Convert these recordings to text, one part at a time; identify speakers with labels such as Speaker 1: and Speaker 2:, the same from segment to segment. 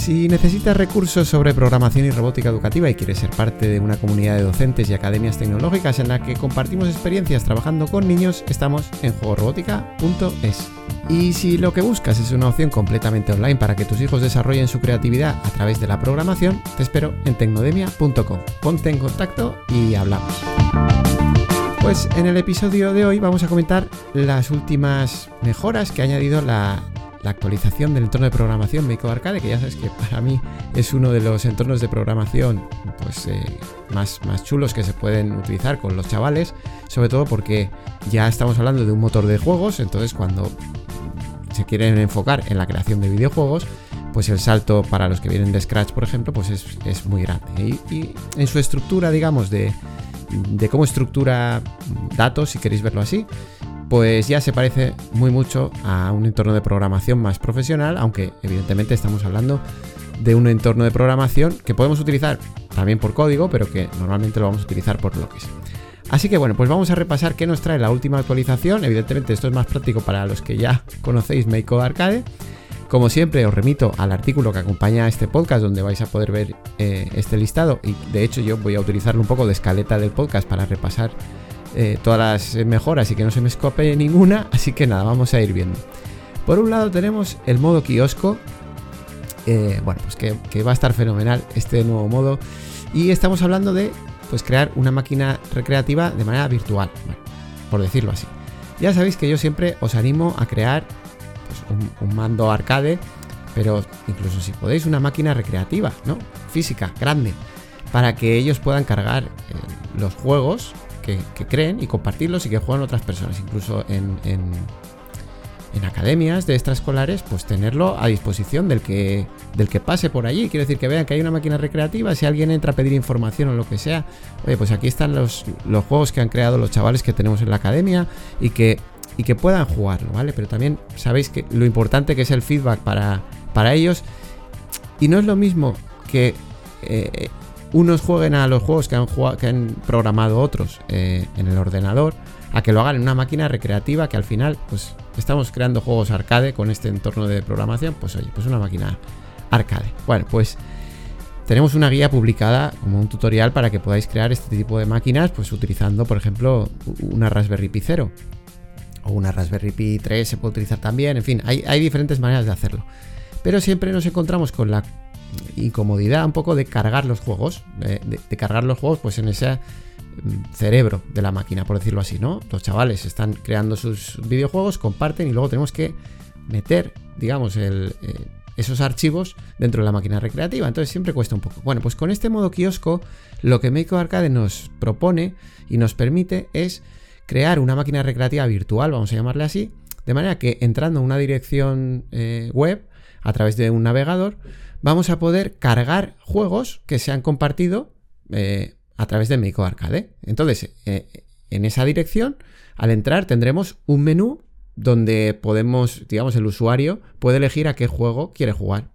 Speaker 1: Si necesitas recursos sobre programación y robótica educativa y quieres ser parte de una comunidad de docentes y academias tecnológicas en la que compartimos experiencias trabajando con niños, estamos en juegorobótica.es. Y si lo que buscas es una opción completamente online para que tus hijos desarrollen su creatividad a través de la programación, te espero en tecnodemia.com. Ponte en contacto y hablamos. Pues en el episodio de hoy vamos a comentar las últimas mejoras que ha añadido la la actualización del entorno de programación Make Arcade, que ya sabes que para mí es uno de los entornos de programación pues, eh, más, más chulos que se pueden utilizar con los chavales, sobre todo porque ya estamos hablando de un motor de juegos, entonces cuando se quieren enfocar en la creación de videojuegos, pues el salto para los que vienen de Scratch, por ejemplo, pues es, muy grande. Y, en su estructura, digamos, de, de cómo estructura datos, si queréis verlo así, pues ya se parece muy mucho a un entorno de programación más profesional, aunque evidentemente estamos hablando de un entorno de programación que podemos utilizar también por código, pero que normalmente lo vamos a utilizar por bloques. Así que bueno, pues vamos a repasar qué nos trae la última actualización. Evidentemente esto es más práctico para los que ya conocéis MakeCode Arcade. Como siempre os remito al artículo que acompaña a este podcast donde vais a poder ver eh, este listado y de hecho yo voy a utilizarlo un poco de escaleta del podcast para repasar eh, todas las mejoras y que no se me escope ninguna, así que nada, vamos a ir viendo. Por un lado tenemos el modo kiosco, eh, bueno, pues que, va a estar fenomenal este nuevo modo, y estamos hablando de pues crear una máquina recreativa de manera virtual, por decirlo así. Ya sabéis que yo siempre os animo a crear pues, un, mando arcade, pero incluso si podéis una máquina recreativa, ¿no? Física, grande, para que ellos puedan cargar eh, los juegos que, creen y compartirlos y que juegan otras personas. Incluso en, en, academias de extraescolares, pues tenerlo a disposición del que, del que pase por allí. Quiero decir que vean que hay una máquina recreativa, si alguien entra a pedir información o lo que sea, oye, pues aquí están los, los juegos que han creado los chavales que tenemos en la academia y que, y que puedan jugarlo, ¿vale? Pero también sabéis que lo importante que es el feedback para, para ellos. Y no es lo mismo que eh, unos jueguen a los juegos que han, programado otros eh, en el ordenador, a que lo hagan en una máquina recreativa que al final, pues estamos creando juegos arcade con este entorno de programación, pues oye, pues una máquina arcade. Bueno, pues tenemos una guía publicada como un tutorial para que podáis crear este tipo de máquinas, pues utilizando, por ejemplo, una Raspberry Pi 0 o una Raspberry Pi 3 se puede utilizar también, en fin, hay diferentes maneras de hacerlo. Pero siempre nos encontramos con la incomodidad un poco de cargar los juegos, de, cargar los juegos pues en ese mm, cerebro de la máquina, por decirlo así, ¿no? Los chavales están creando sus videojuegos, comparten y luego tenemos que meter, digamos, eh, esos archivos dentro de la máquina recreativa. Entonces siempre cuesta un poco. Bueno, pues con este modo kiosco, lo que Make Arcade nos propone y nos permite es crear una máquina recreativa virtual, vamos a llamarle así, de manera que entrando a una dirección eh, web a través de un navegador, vamos a poder cargar juegos que se han compartido eh, a través de Meiko Arcade. Entonces, eh, en esa dirección, al entrar tendremos un menú donde podemos, digamos, el usuario puede elegir a qué juego quiere jugar.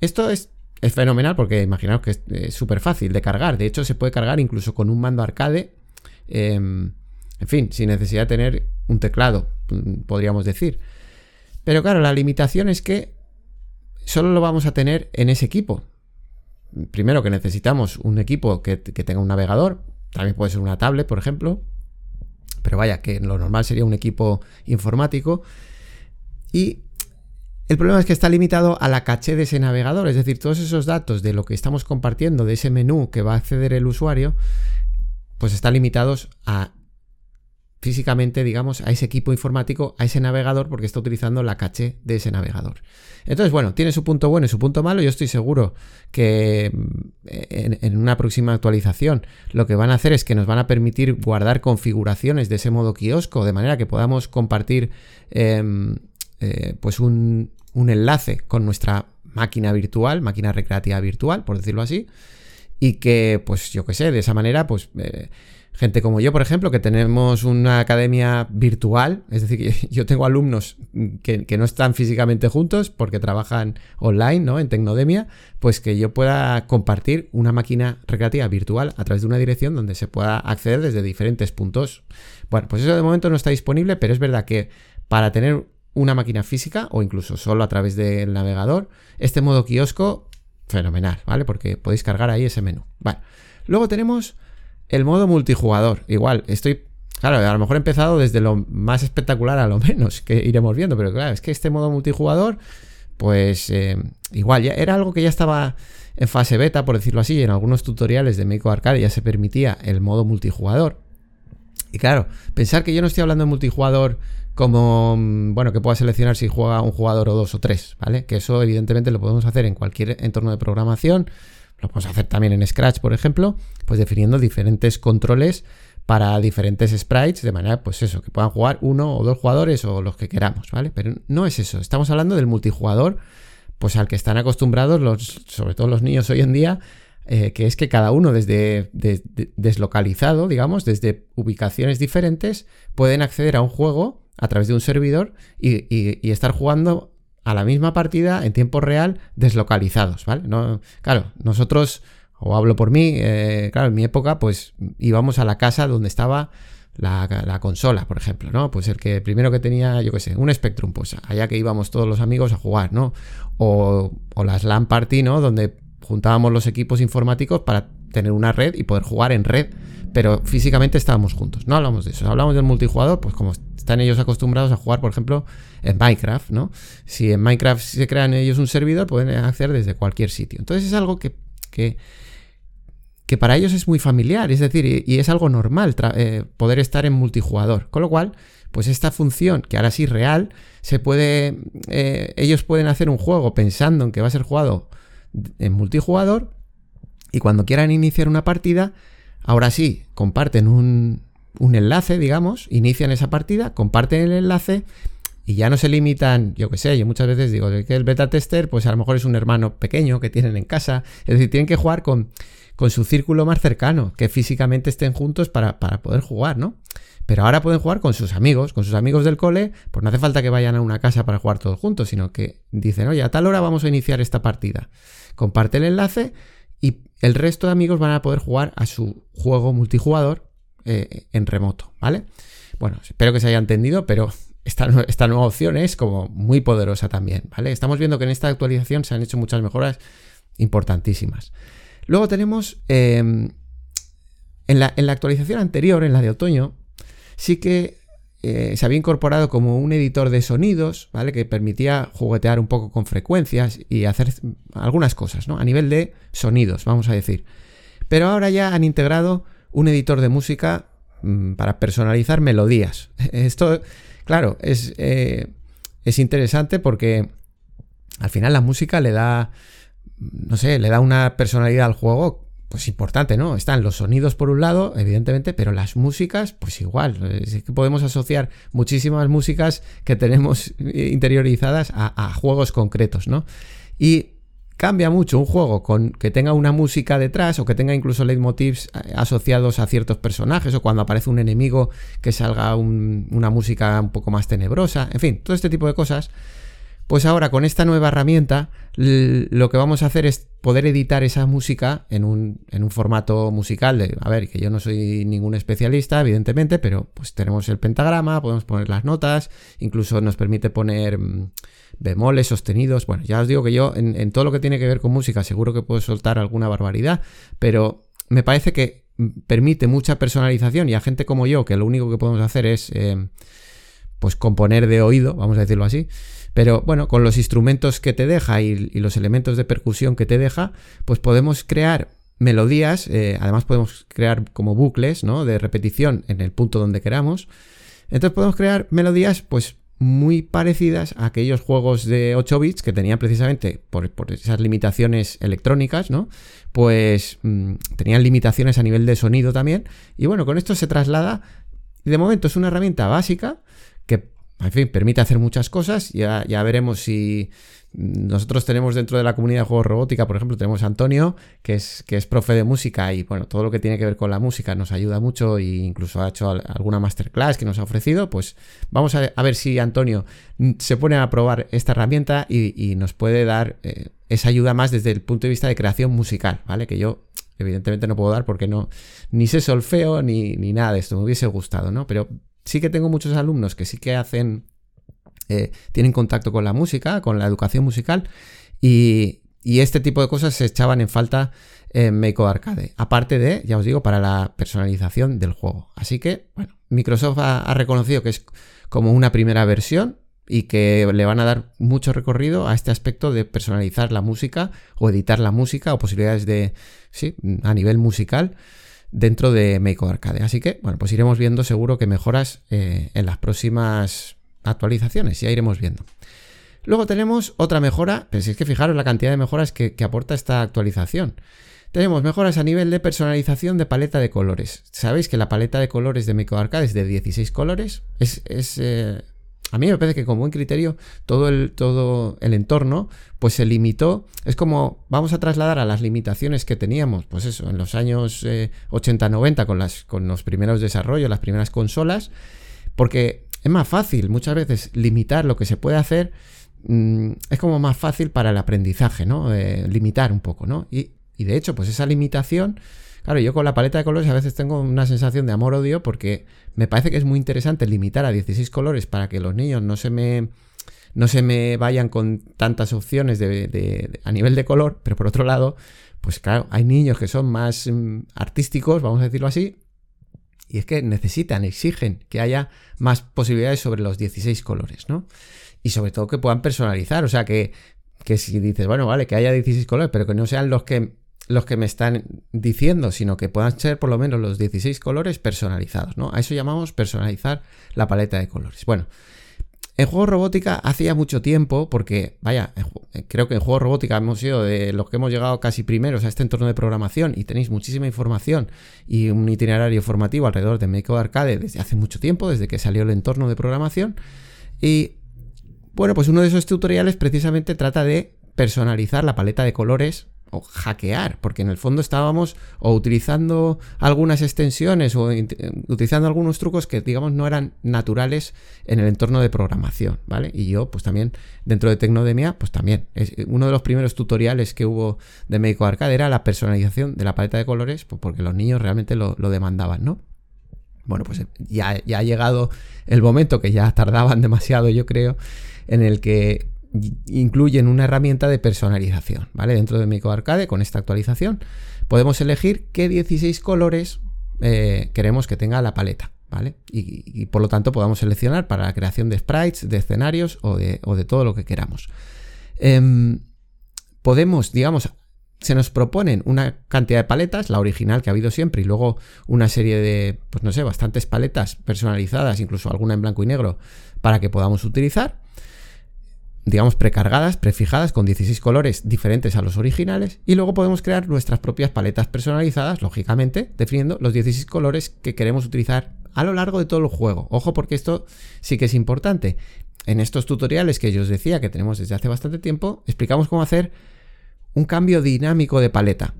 Speaker 1: Esto es, fenomenal porque imaginaos que es súper fácil de cargar. De hecho, se puede cargar incluso con un mando arcade. Em, en fin, sin necesidad de tener un teclado, mm, podríamos decir. Pero claro, la limitación es que solo lo vamos a tener en ese equipo. Primero que necesitamos un equipo que, tenga un navegador, también puede ser una tablet, por ejemplo, pero vaya, que lo normal sería un equipo informático. Y el problema es que está limitado a la caché de ese navegador, es decir, todos esos datos de lo que estamos compartiendo, de ese menú que va a acceder el usuario, pues están limitados a físicamente, digamos, a ese equipo informático, a ese navegador, porque está utilizando la caché de ese navegador. Entonces, bueno, tiene su punto bueno y su punto malo. Yo estoy seguro que mm, en, una próxima actualización lo que van a hacer es que nos van a permitir guardar configuraciones de ese modo kiosco, de manera que podamos compartir em, eh, pues un, enlace con nuestra máquina virtual, máquina recreativa virtual, por decirlo así y que, pues yo qué sé, de esa manera, pues eh, gente como yo, por ejemplo, que tenemos una academia virtual, es decir, que yo tengo alumnos que, no están físicamente juntos porque trabajan online, ¿no? En Tecnodemia, pues que yo pueda compartir una máquina recreativa virtual a través de una dirección donde se pueda acceder desde diferentes puntos. Bueno, pues eso de momento no está disponible, pero es verdad que para tener una máquina física o incluso solo a través del navegador, este modo kiosco fenomenal, ¿vale? Porque podéis cargar ahí ese menú. Vale. Luego tenemos el modo multijugador. Igual, estoy. Claro, a lo mejor he empezado desde lo más espectacular a lo menos, que iremos viendo, pero claro, es que este modo multijugador, pues eh, igual, ya era algo que ya estaba en fase beta, por decirlo así, en algunos tutoriales de Meiko Arcade ya se permitía el modo multijugador. Y claro, pensar que yo no estoy hablando de multijugador como, mm, bueno, que pueda seleccionar si juega un jugador o dos o tres, ¿vale? Que eso evidentemente lo podemos hacer en cualquier entorno de programación, lo podemos hacer también en Scratch, por ejemplo, pues definiendo diferentes controles para diferentes sprites, de manera, pues eso, que puedan jugar uno o dos jugadores o los que queramos, ¿vale? Pero no es eso, estamos hablando del multijugador, pues al que están acostumbrados, los, sobre todo los niños hoy en día, eh, que es que cada uno desde deslocalizado, digamos, desde ubicaciones diferentes, pueden acceder a un juego a través de un servidor y, estar jugando a la misma partida en tiempo real deslocalizados, ¿vale? No, claro, nosotros, o hablo por mí, eh, claro, en mi época, pues íbamos a la casa donde estaba la, consola, por ejemplo, ¿no? Pues el que primero que tenía, yo qué sé, un Spectrum, pues allá que íbamos todos los amigos a jugar, ¿no? O, o las LAN Party, ¿no? Donde juntábamos los equipos informáticos para tener una red y poder jugar en red, pero físicamente estábamos juntos. No hablamos de eso, hablamos del multijugador, pues como están ellos acostumbrados a jugar, por ejemplo, en Minecraft, ¿no? Si en Minecraft se crean ellos un servidor, pueden hacer desde cualquier sitio. Entonces es algo que, que, para ellos es muy familiar, es decir, y, es algo normal eh, poder estar en multijugador. Con lo cual, pues esta función, que ahora sí real, se puede. Eh, ellos pueden hacer un juego pensando en que va a ser jugado en multijugador. Y cuando quieran iniciar una partida, ahora sí, comparten un, un enlace, digamos, inician esa partida, comparten el enlace y ya no se limitan, yo qué sé, yo muchas veces digo que el beta tester, pues a lo mejor es un hermano pequeño que tienen en casa, es decir, tienen que jugar con, con su círculo más cercano, que físicamente estén juntos para, para, poder jugar, ¿no? Pero ahora pueden jugar con sus amigos, con sus amigos del cole, pues no hace falta que vayan a una casa para jugar todos juntos, sino que dicen, oye, a tal hora vamos a iniciar esta partida. Comparte el enlace el resto de amigos van a poder jugar a su juego multijugador eh, en remoto, ¿vale? Bueno, espero que se haya entendido, pero esta, nueva opción es como muy poderosa también, ¿vale? Estamos viendo que en esta actualización se han hecho muchas mejoras importantísimas. Luego tenemos, em, en, la, actualización anterior, en la de otoño, sí que eh, se había incorporado como un editor de sonidos, ¿vale? Que permitía juguetear un poco con frecuencias y hacer algunas cosas, ¿no? A nivel de sonidos, vamos a decir. Pero ahora ya han integrado un editor de música mm, para personalizar melodías. Esto, claro, es, eh, es interesante porque al final la música le da, no sé, le da una personalidad al juego pues importante, ¿no? Están los sonidos por un lado, evidentemente, pero las músicas, pues igual. Es que podemos asociar muchísimas músicas que tenemos interiorizadas a, a juegos concretos, ¿no? Y cambia mucho un juego con que tenga una música detrás o que tenga incluso leitmotivs eh, asociados a ciertos personajes o cuando aparece un enemigo que salga una música un poco más tenebrosa, en fin, todo este tipo de cosas. Pues ahora con esta nueva herramienta lo que vamos a hacer es poder editar esa música en un, en un formato musical de, a ver, que yo no soy ningún especialista, evidentemente, pero pues tenemos el pentagrama, podemos poner las notas, incluso nos permite poner mm, bemoles sostenidos. Bueno, ya os digo que yo en, todo lo que tiene que ver con música seguro que puedo soltar alguna barbaridad, pero me parece que permite mucha personalización y a gente como yo, que lo único que podemos hacer es eh, pues componer de oído, vamos a decirlo así. Pero bueno, con los instrumentos que te deja y, los elementos de percusión que te deja, pues podemos crear melodías, eh, además podemos crear como bucles, ¿no? De repetición en el punto donde queramos. Entonces podemos crear melodías, pues muy parecidas a aquellos juegos de 8 bits que tenían precisamente por, esas limitaciones electrónicas, ¿no? Pues mm, tenían limitaciones a nivel de sonido también. Y bueno, con esto se traslada. De momento es una herramienta básica en fin, permite hacer muchas cosas. Ya, ya veremos si nosotros tenemos dentro de la comunidad de juegos robótica, por ejemplo, tenemos a Antonio, que es, que es profe de música y bueno, todo lo que tiene que ver con la música nos ayuda mucho e incluso ha hecho alguna masterclass que nos ha ofrecido. Pues vamos a, ver si Antonio se pone a probar esta herramienta y, nos puede dar eh, esa ayuda más desde el punto de vista de creación musical, ¿vale? Que yo evidentemente no puedo dar porque no ni sé solfeo ni, ni nada de esto, me hubiese gustado, ¿no? Pero sí que tengo muchos alumnos que sí que hacen eh, tienen contacto con la música, con la educación musical y, este tipo de cosas se echaban en falta en Meiko Arcade. Aparte de, ya os digo, para la personalización del juego. Así que, bueno, Microsoft ha, reconocido que es como una primera versión y que le van a dar mucho recorrido a este aspecto de personalizar la música o editar la música o posibilidades de, sí, a nivel musical dentro de Meiko Arcade. Así que, bueno, pues iremos viendo seguro que mejoras eh, en las próximas actualizaciones, ya iremos viendo. Luego tenemos otra mejora, pero es que fijaros la cantidad de mejoras que, aporta esta actualización. Tenemos mejoras a nivel de personalización de paleta de colores. Sabéis que la paleta de colores de Meco Arcade es de 16 colores. Es, eh, a mí me parece que con buen criterio todo el, todo el entorno pues se limitó. Es como vamos a trasladar a las limitaciones que teníamos, pues eso, en los años 80-90 eh, con, con los primeros desarrollos, las primeras consolas. Porque es más fácil muchas veces limitar lo que se puede hacer. Mm, es como más fácil para el aprendizaje, ¿no? Eh, limitar un poco, ¿no? Y, de hecho, pues esa limitación, claro, yo con la paleta de colores a veces tengo una sensación de amor-odio porque me parece que es muy interesante limitar a 16 colores para que los niños no se me no se me vayan con tantas opciones de, a nivel de color, pero por otro lado, pues claro, hay niños que son más mm, artísticos, vamos a decirlo así, y es que necesitan, exigen que haya más posibilidades sobre los 16 colores, ¿no? Y sobre todo que puedan personalizar, o sea, que, que si dices, bueno, vale, que haya 16 colores, pero que no sean los que, los que me están diciendo, sino que puedan ser por lo menos los 16 colores personalizados, ¿no? A eso llamamos personalizar la paleta de colores. Bueno, en juego robótica hacía mucho tiempo, porque, vaya, creo que en juego robótica hemos sido de los que hemos llegado casi primeros a este entorno de programación y tenéis muchísima información y un itinerario formativo alrededor de Make Arcade desde hace mucho tiempo, desde que salió el entorno de programación. Y, bueno, pues uno de esos tutoriales precisamente trata de personalizar la paleta de colores o hackear, porque en el fondo estábamos o utilizando algunas extensiones o utilizando algunos trucos que digamos no eran naturales en el entorno de programación, ¿vale? Y yo pues también dentro de Tecnodemia pues también es uno de los primeros tutoriales que hubo de Médico Arcade era la personalización de la paleta de colores, pues porque los niños realmente lo, demandaban, ¿no? Bueno, pues ya, ya ha llegado el momento que ya tardaban demasiado, yo creo, en el que incluyen una herramienta de personalización, ¿vale? Dentro de Mico Arcade, con esta actualización, podemos elegir qué 16 colores eh, queremos que tenga la paleta, ¿vale? Y, por lo tanto podamos seleccionar para la creación de sprites, de escenarios o de, todo lo que queramos. Em, podemos, digamos, se nos proponen una cantidad de paletas, la original que ha habido siempre, y luego una serie de, pues no sé, bastantes paletas personalizadas, incluso alguna en blanco y negro, para que podamos utilizar digamos, precargadas, prefijadas, con 16 colores diferentes a los originales, y luego podemos crear nuestras propias paletas personalizadas, lógicamente, definiendo los 16 colores que queremos utilizar a lo largo de todo el juego. Ojo porque esto sí que es importante. En estos tutoriales que yo os decía que tenemos desde hace bastante tiempo, explicamos cómo hacer un cambio dinámico de paleta.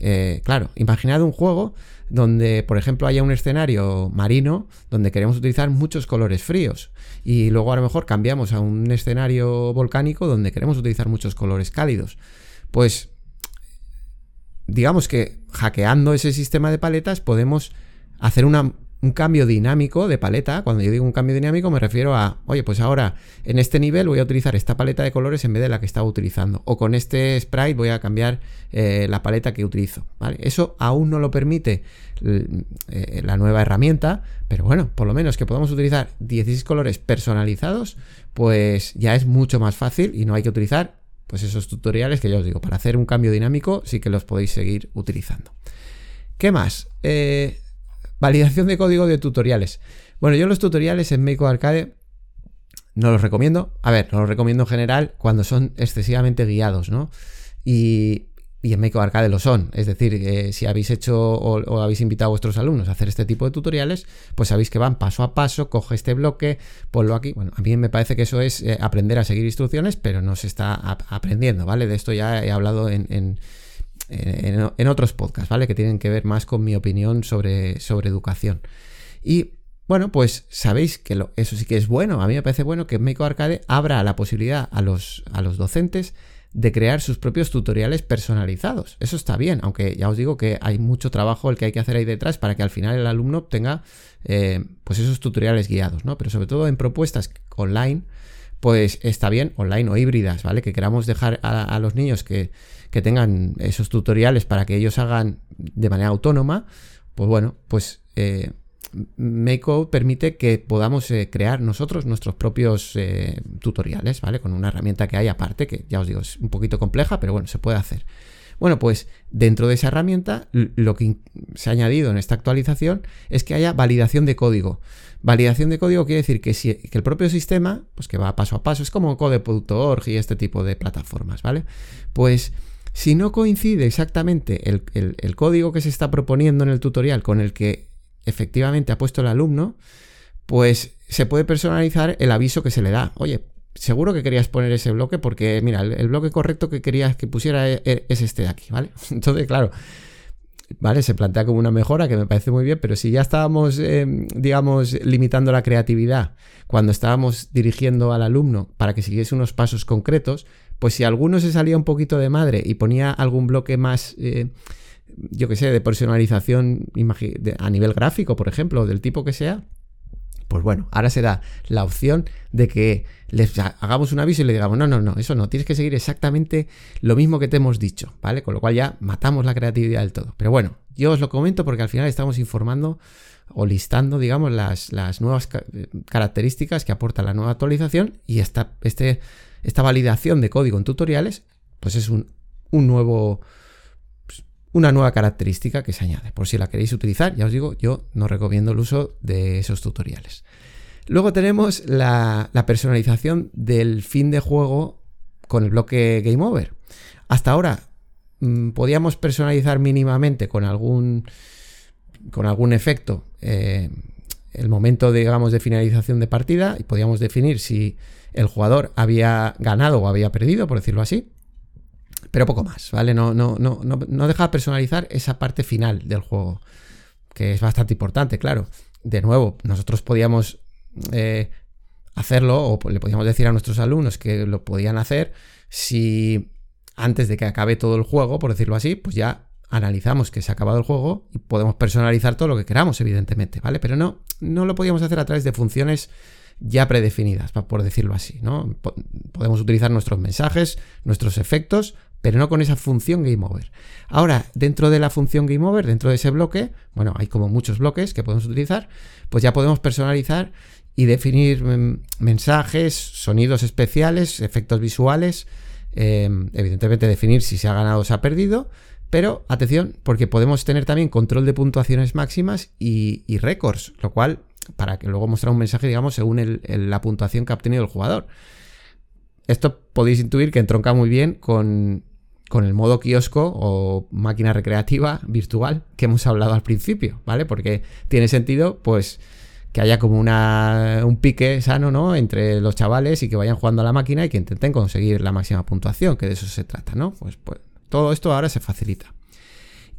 Speaker 1: Eh, claro, imaginad un juego donde, por ejemplo, haya un escenario marino donde queremos utilizar muchos colores fríos y luego a lo mejor cambiamos a un escenario volcánico donde queremos utilizar muchos colores cálidos. Pues digamos que hackeando ese sistema de paletas podemos hacer una un cambio dinámico de paleta. Cuando yo digo un cambio dinámico me refiero a, oye, pues ahora en este nivel voy a utilizar esta paleta de colores en vez de la que estaba utilizando. O con este sprite voy a cambiar eh, la paleta que utilizo. Eso aún no lo permite eh, la nueva herramienta, pero bueno, por lo menos que podamos utilizar 16 colores personalizados, pues ya es mucho más fácil y no hay que utilizar pues esos tutoriales que ya os digo, para hacer un cambio dinámico sí que los podéis seguir utilizando. ¿Qué más? Eh, Validación de código de tutoriales. Bueno, yo los tutoriales en Make Arcade no los recomiendo. A ver, no los recomiendo en general cuando son excesivamente guiados, ¿no? Y, en Make Arcade lo son. Es decir, eh, si habéis hecho o, habéis invitado a vuestros alumnos a hacer este tipo de tutoriales, pues sabéis que van paso a paso, coge este bloque, ponlo aquí. Bueno, a mí me parece que eso es eh, aprender a seguir instrucciones, pero no se está aprendiendo, ¿vale? De esto ya he hablado en, otros podcasts, ¿vale? Que tienen que ver más con mi opinión sobre, sobre educación. Y bueno, pues sabéis que eso sí que es bueno. A mí me parece bueno que Make Arcade abra la posibilidad a los, a los docentes de crear sus propios tutoriales personalizados. Eso está bien, aunque ya os digo que hay mucho trabajo el que hay que hacer ahí detrás para que al final el alumno obtenga eh, pues esos tutoriales guiados, ¿no? Pero sobre todo en propuestas online, pues está bien, online o híbridas, ¿vale? Que queramos dejar a, los niños que, que, tengan esos tutoriales para que ellos hagan de manera autónoma, pues bueno, pues eh, permite que podamos eh, crear nosotros nuestros propios eh, tutoriales, ¿vale? Con una herramienta que hay aparte, que ya os digo, es un poquito compleja, pero bueno, se puede hacer. Bueno, pues dentro de esa herramienta, lo que se ha añadido en esta actualización es que haya validación de código. Validación de código quiere decir que, si, el propio sistema, pues que va paso a paso, es como code.org y este tipo de plataformas, ¿vale? Pues si no coincide exactamente el código que se está proponiendo en el tutorial con el que efectivamente ha puesto el alumno, pues se puede personalizar el aviso que se le da. Oye, seguro que querías poner ese bloque porque, mira, el, bloque correcto que querías que pusiera e, e, es, este de aquí, ¿vale? Entonces, claro, ¿vale? Se plantea como una mejora que me parece muy bien, pero si ya estábamos, em, digamos, limitando la creatividad cuando estábamos dirigiendo al alumno para que siguiese unos pasos concretos, pues si alguno se salía un poquito de madre y ponía algún bloque más... Eh, yo que sé, de personalización a nivel gráfico, por ejemplo, del tipo que sea, pues bueno, ahora se da la opción de que les hagamos un aviso y le digamos, no, no, no, eso no, tienes que seguir exactamente lo mismo que te hemos dicho, ¿vale? Con lo cual ya matamos la creatividad del todo. Pero bueno, yo os lo comento porque al final estamos informando o listando, digamos, las, las nuevas características que aporta la nueva actualización y esta, este, esta validación de código en tutoriales, pues es un, un nuevo una nueva característica que se añade. Por si la queréis utilizar, ya os digo, yo no recomiendo el uso de esos tutoriales. Luego tenemos la, personalización del fin de juego con el bloque Game Over. Hasta ahora mm, podíamos personalizar mínimamente con algún, con algún efecto eh, el momento, digamos, de finalización de partida y podíamos definir si el jugador había ganado o había perdido, por decirlo así pero poco más, ¿vale? No, no, no, no, deja de personalizar esa parte final del juego, que es bastante importante, claro. De nuevo, nosotros podíamos eh, hacerlo o le podíamos decir a nuestros alumnos que lo podían hacer si antes de que acabe todo el juego, por decirlo así, pues ya analizamos que se ha acabado el juego y podemos personalizar todo lo que queramos, evidentemente, ¿vale? Pero no, no lo podíamos hacer a través de funciones ya predefinidas, por decirlo así, ¿no? Podemos utilizar nuestros mensajes, nuestros efectos pero no con esa función Game Over. Ahora, dentro de la función Game Over, dentro de ese bloque, bueno, hay como muchos bloques que podemos utilizar, pues ya podemos personalizar y definir mm, mensajes, sonidos especiales, efectos visuales, em, evidentemente definir si se ha ganado o se ha perdido, pero atención, porque podemos tener también control de puntuaciones máximas y, récords, lo cual, para que luego mostrar un mensaje, digamos, según la puntuación que ha obtenido el jugador. Esto podéis intuir que entronca muy bien con, con el modo kiosco o máquina recreativa virtual que hemos hablado al principio, ¿vale? Porque tiene sentido, pues, que haya como una, un pique sano, ¿no? Entre los chavales y que vayan jugando a la máquina y que intenten conseguir la máxima puntuación, que de eso se trata, ¿no? Pues, pues todo esto ahora se facilita.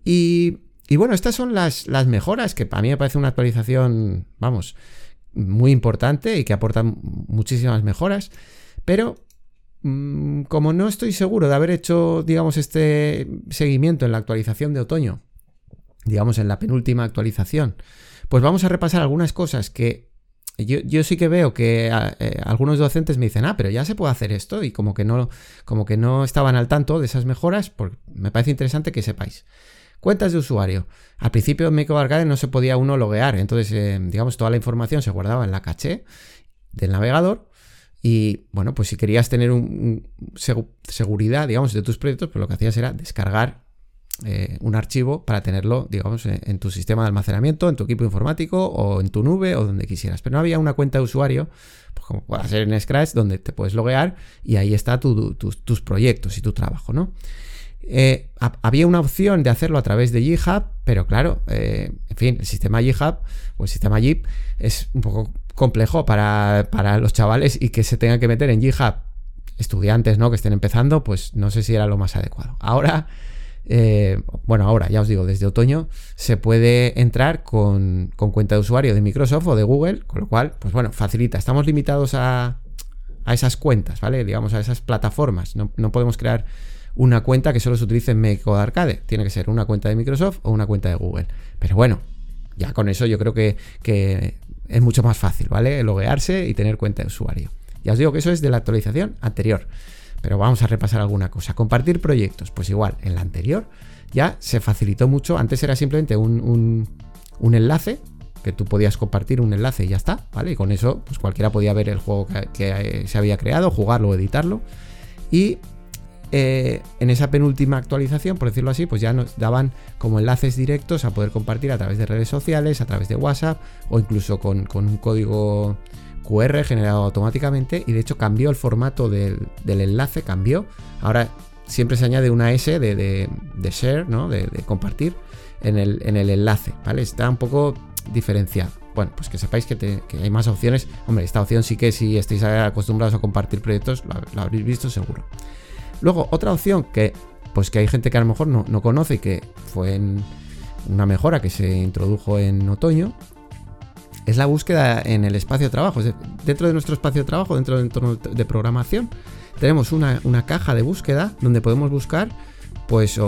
Speaker 1: Y, y bueno, estas son las, las mejoras que para mí me parece una actualización, vamos, muy importante y que aportan muchísimas mejoras, pero como no estoy seguro de haber hecho, digamos, este seguimiento en la actualización de otoño, digamos, en la penúltima actualización, pues vamos a repasar algunas cosas que yo, sí que veo que eh, algunos docentes me dicen, ah, pero ya se puede hacer esto, y como que no, como que no estaban al tanto de esas mejoras, pues me parece interesante que sepáis. Cuentas de usuario. Al principio en Make Arcade no se podía uno loguear, entonces, eh, digamos, toda la información se guardaba en la caché del navegador y bueno, pues si querías tener un, seguridad, digamos, de tus proyectos, pues lo que hacías era descargar eh, un archivo para tenerlo, digamos, en, tu sistema de almacenamiento, en tu equipo informático o en tu nube o donde quisieras. Pero no había una cuenta de usuario, pues como pueda ser en Scratch, donde te puedes loguear y ahí está tus proyectos y tu trabajo, ¿no? Eh, había una opción de hacerlo a través de GitHub, pero claro, eh, en fin, el sistema GitHub o el sistema Jeep es un poco complejo para, para, los chavales y que se tengan que meter en GitHub estudiantes, ¿no? Que estén empezando, pues no sé si era lo más adecuado. Ahora eh, bueno, ahora ya os digo, desde otoño se puede entrar con, cuenta de usuario de Microsoft o de Google, con lo cual, pues bueno, facilita. Estamos limitados a, a esas cuentas, ¿vale? Digamos, a esas plataformas. No, podemos crear una cuenta que solo se utilice en Make Arcade. Tiene que ser una cuenta de Microsoft o una cuenta de Google. Pero bueno, ya con eso yo creo que, que es mucho más fácil, ¿vale? Loguearse y tener cuenta de usuario. Ya os digo que eso es de la actualización anterior. Pero vamos a repasar alguna cosa. Compartir proyectos, pues igual, en la anterior ya se facilitó mucho. Antes era simplemente un, enlace, que tú podías compartir un enlace y ya está, ¿vale? Y con eso, pues cualquiera podía ver el juego que, se había creado, jugarlo o editarlo. Y eh, en esa penúltima actualización, por decirlo así, pues ya nos daban como enlaces directos a poder compartir a través de redes sociales, a través de WhatsApp o incluso con, un código QR generado automáticamente y de hecho cambió el formato del, enlace, cambió. Ahora siempre se añade una S de, share, ¿no? De, compartir en el, en el, enlace, ¿vale? Está un poco diferenciado. Bueno, pues que sepáis que, hay más opciones. Hombre, esta opción sí que si estáis acostumbrados a compartir proyectos, lo, habréis visto seguro. Luego, otra opción que, pues que hay gente que a lo mejor no, no conoce y que fue en una mejora que se introdujo en otoño, es la búsqueda en el espacio de trabajo. dentro de nuestro espacio de trabajo, dentro del entorno de programación, tenemos una, caja de búsqueda donde podemos buscar pues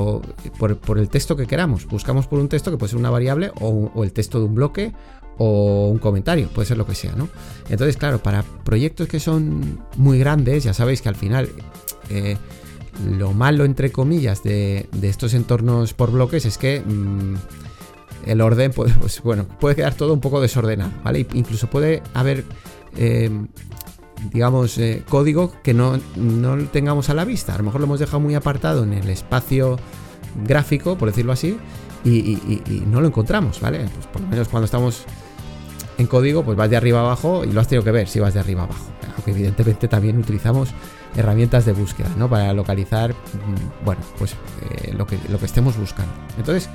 Speaker 1: por, el texto que queramos. Buscamos por un texto que puede ser una variable o, el texto de un bloque o un comentario, puede ser lo que sea, ¿no? Entonces, claro, para proyectos que son muy grandes, ya sabéis que al final eh, lo malo, entre comillas, de, estos entornos por bloques es que... Mm, el orden, pues, pues, bueno, puede quedar todo un poco desordenado, ¿vale? Incluso puede haber, eh, digamos, eh, código que no, no tengamos a la vista. A lo mejor lo hemos dejado muy apartado en el espacio gráfico, por decirlo así, y, no lo encontramos, ¿vale? Pues por lo menos cuando estamos en código, pues vas de arriba abajo y lo has tenido que ver si vas de arriba abajo. Aunque evidentemente también utilizamos herramientas de búsqueda, ¿no? Para localizar, mm, bueno, pues eh, lo, que, lo que estemos buscando. Entonces,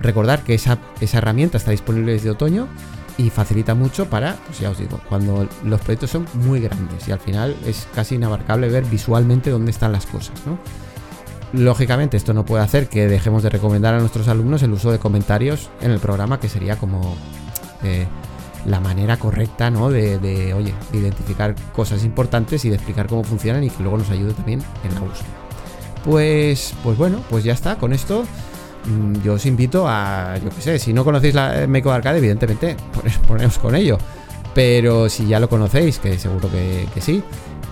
Speaker 1: Recordar que esa, herramienta está disponible desde otoño y facilita mucho para, pues ya os digo, cuando los proyectos son muy grandes y al final es casi inabarcable ver visualmente dónde están las cosas, Lógicamente esto no puede hacer que dejemos de recomendar a nuestros alumnos el uso de comentarios en el programa, que sería como eh, la manera correcta, ¿no? De, oye, de identificar cosas importantes y de explicar cómo funcionan y que luego nos ayude también en la búsqueda. Pues, pues bueno, pues ya está, con esto Mm, yo os invito a, yo qué sé, si no conocéis la Meco Arcade, evidentemente, poneos con ello. Pero si ya lo conocéis, que seguro que, sí,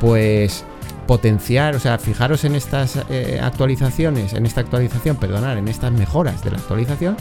Speaker 1: pues potenciar, o sea, fijaros en estas eh, actualizaciones, en esta actualización, perdonar, en estas mejoras de la actualización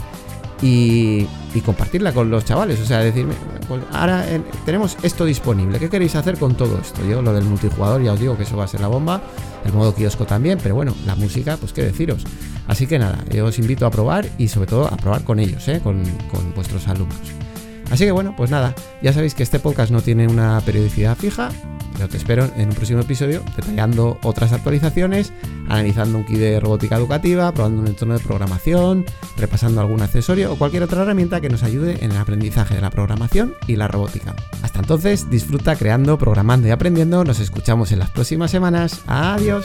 Speaker 1: y, compartirla con los chavales. O sea, decirme, pues ahora eh, tenemos esto disponible. ¿Qué queréis hacer con todo esto? Yo lo del multijugador ya os digo que eso va a ser la bomba. El modo kiosco también, pero bueno, la música, pues qué deciros. Así que nada, yo os invito a probar y sobre todo a probar con ellos, ¿eh? con, con vuestros alumnos. Así que bueno, pues nada, ya sabéis que este podcast no tiene una periodicidad fija, pero te espero en un próximo episodio detallando otras actualizaciones, analizando un kit de robótica educativa, probando un entorno de programación, repasando algún accesorio o cualquier otra herramienta que nos ayude en el aprendizaje de la programación y la robótica. Hasta entonces, disfruta creando, programando y aprendiendo. Nos escuchamos en las próximas semanas. Adiós.